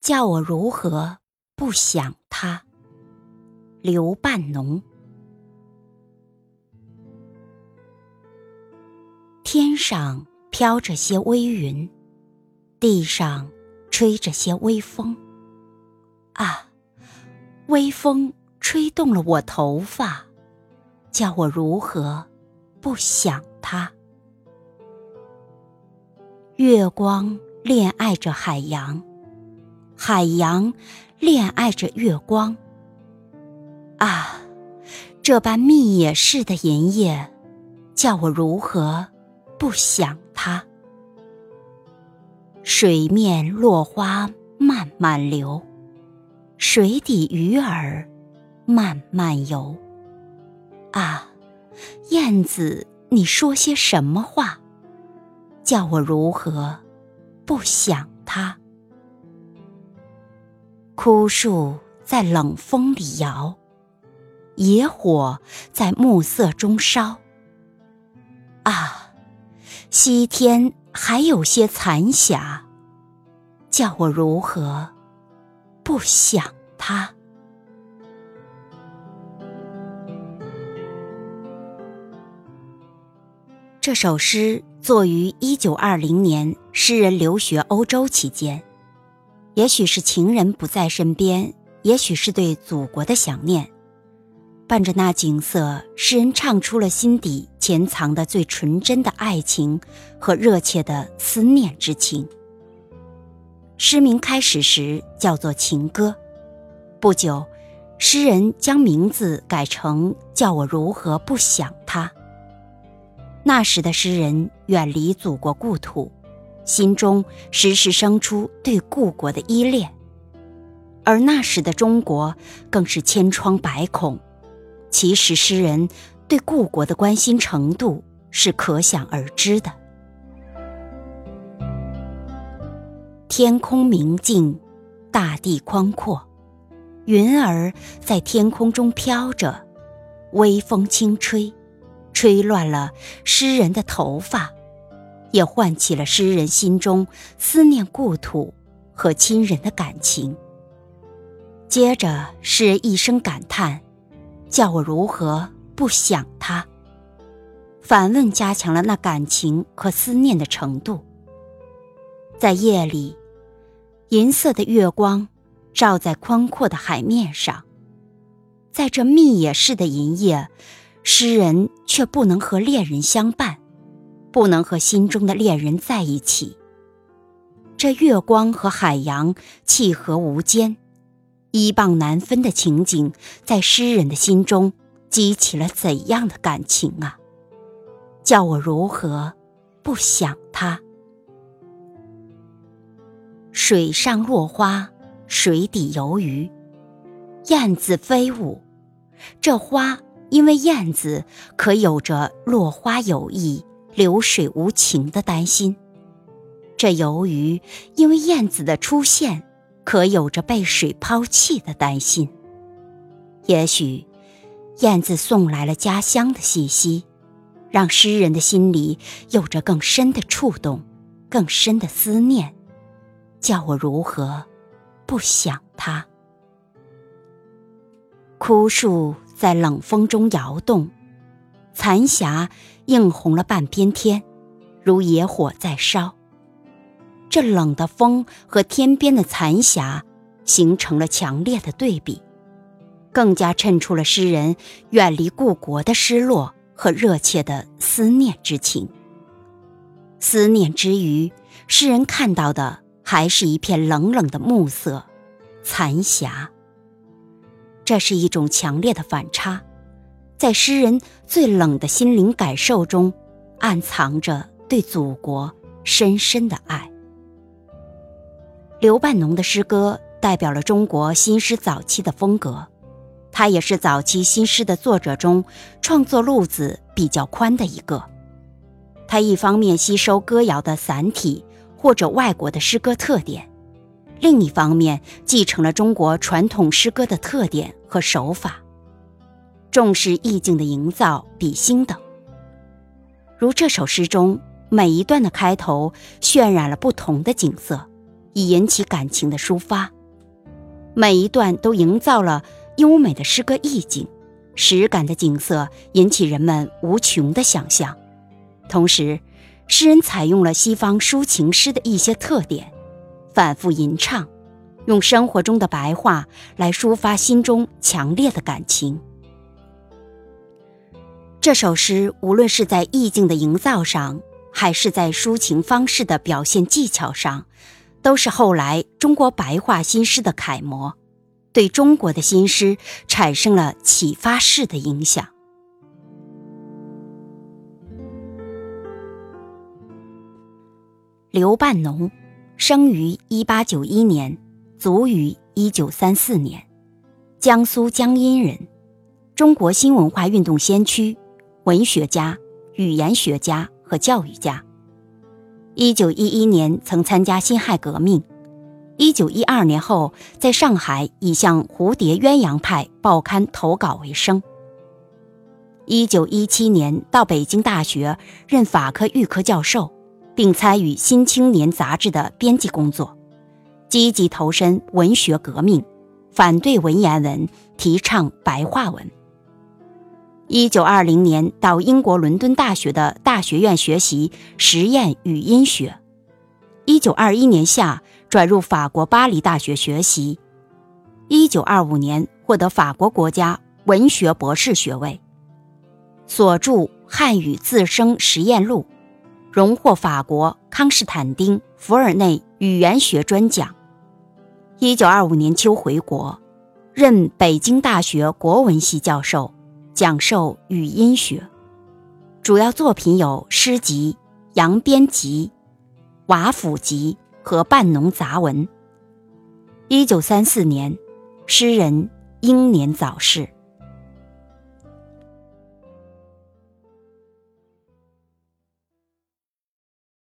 叫我如何不想他？刘半农。天上飘着些微云，地上吹着些微风。啊，微风吹动了我头发，叫我如何不想他？月光恋爱着海洋，海洋恋爱着月光。啊，这般密野似的银叶，叫我如何不想它？水面落花慢慢流，水底鱼儿慢慢游。啊，燕子，你说些什么话？叫我如何不想它？枯树在冷风里摇，野火在暮色中烧。啊，西天还有些残霞，叫我如何不想它？这首诗。作于一九二零年，诗人留学欧洲期间，也许是情人不在身边，也许是对祖国的想念，伴着那景色，诗人唱出了心底潜藏的最纯真的爱情和热切的思念之情。诗名开始时叫做情歌，不久，诗人将名字改成“叫我如何不想他”。那时的诗人远离祖国故土，心中时时生出对故国的依恋，而那时的中国更是千疮百孔。其实，诗人对故国的关心程度是可想而知的。天空明净，大地宽阔，云儿在天空中飘着，微风轻吹。吹乱了诗人的头发，也唤起了诗人心中思念故土和亲人的感情。接着，诗人一声感叹：“叫我如何不想他？”反问加强了那感情和思念的程度。在夜里，银色的月光照在宽阔的海面上，在这密野似的银夜。诗人却不能和恋人相伴，不能和心中的恋人在一起。这月光和海洋契合无间，一傍难分的情景，在诗人的心中激起了怎样的感情啊！叫我如何不想他？水上落花，水底游鱼，燕子飞舞，这花。因为燕子可有着落花有意、流水无情的担心，这由于因为燕子的出现可有着被水抛弃的担心。也许，燕子送来了家乡的信息，让诗人的心里有着更深的触动、更深的思念，叫我如何不想他？枯树。在冷风中摇动，残霞映红了半边天，如野火在烧。这冷的风和天边的残霞形成了强烈的对比，更加衬出了诗人远离故国的失落和热切的思念之情。思念之余，诗人看到的还是一片冷冷的暮色，残霞。这是一种强烈的反差，在诗人最冷的心灵感受中，暗藏着对祖国深深的爱。刘半农的诗歌代表了中国新诗早期的风格，他也是早期新诗的作者中创作路子比较宽的一个。他一方面吸收歌谣的散体或者外国的诗歌特点。另一方面，继承了中国传统诗歌的特点和手法，重视意境的营造、比兴等。如这首诗中，每一段的开头渲染了不同的景色，以引起感情的抒发。每一段都营造了优美的诗歌意境，实感的景色引起人们无穷的想象。同时，诗人采用了西方抒情诗的一些特点，反复吟唱，用生活中的白话来抒发心中强烈的感情。这首诗无论是在意境的营造上，还是在抒情方式的表现技巧上，都是后来中国白话新诗的楷模，对中国的新诗产生了启发式的影响。刘半农，生于一八九一年，卒于一九三四年，江苏江阴人，中国新文化运动先驱。文学家、语言学家和教育家。一九一一年曾参加辛亥革命，一九一二年后在上海以向《蝴蝶鸳鸯派》报刊投稿为生。一九一七年到北京大学任法科预科教授，并参与《新青年》杂志的编辑工作，积极投身文学革命，反对文言文，提倡白话文。一九二零年到英国伦敦大学的大学院学习实验语音学，一九二一年夏转入法国巴黎大学学习，一九二五年获得法国国家文学博士学位，所著《汉语自生实验录》，荣获法国康士坦丁福尔内语言学专奖。一九二五年秋回国，任北京大学国文系教授。讲授语音学，主要作品有诗集《扬鞭集》《瓦府集》和《半农杂文》。一九三四年，诗人英年早逝。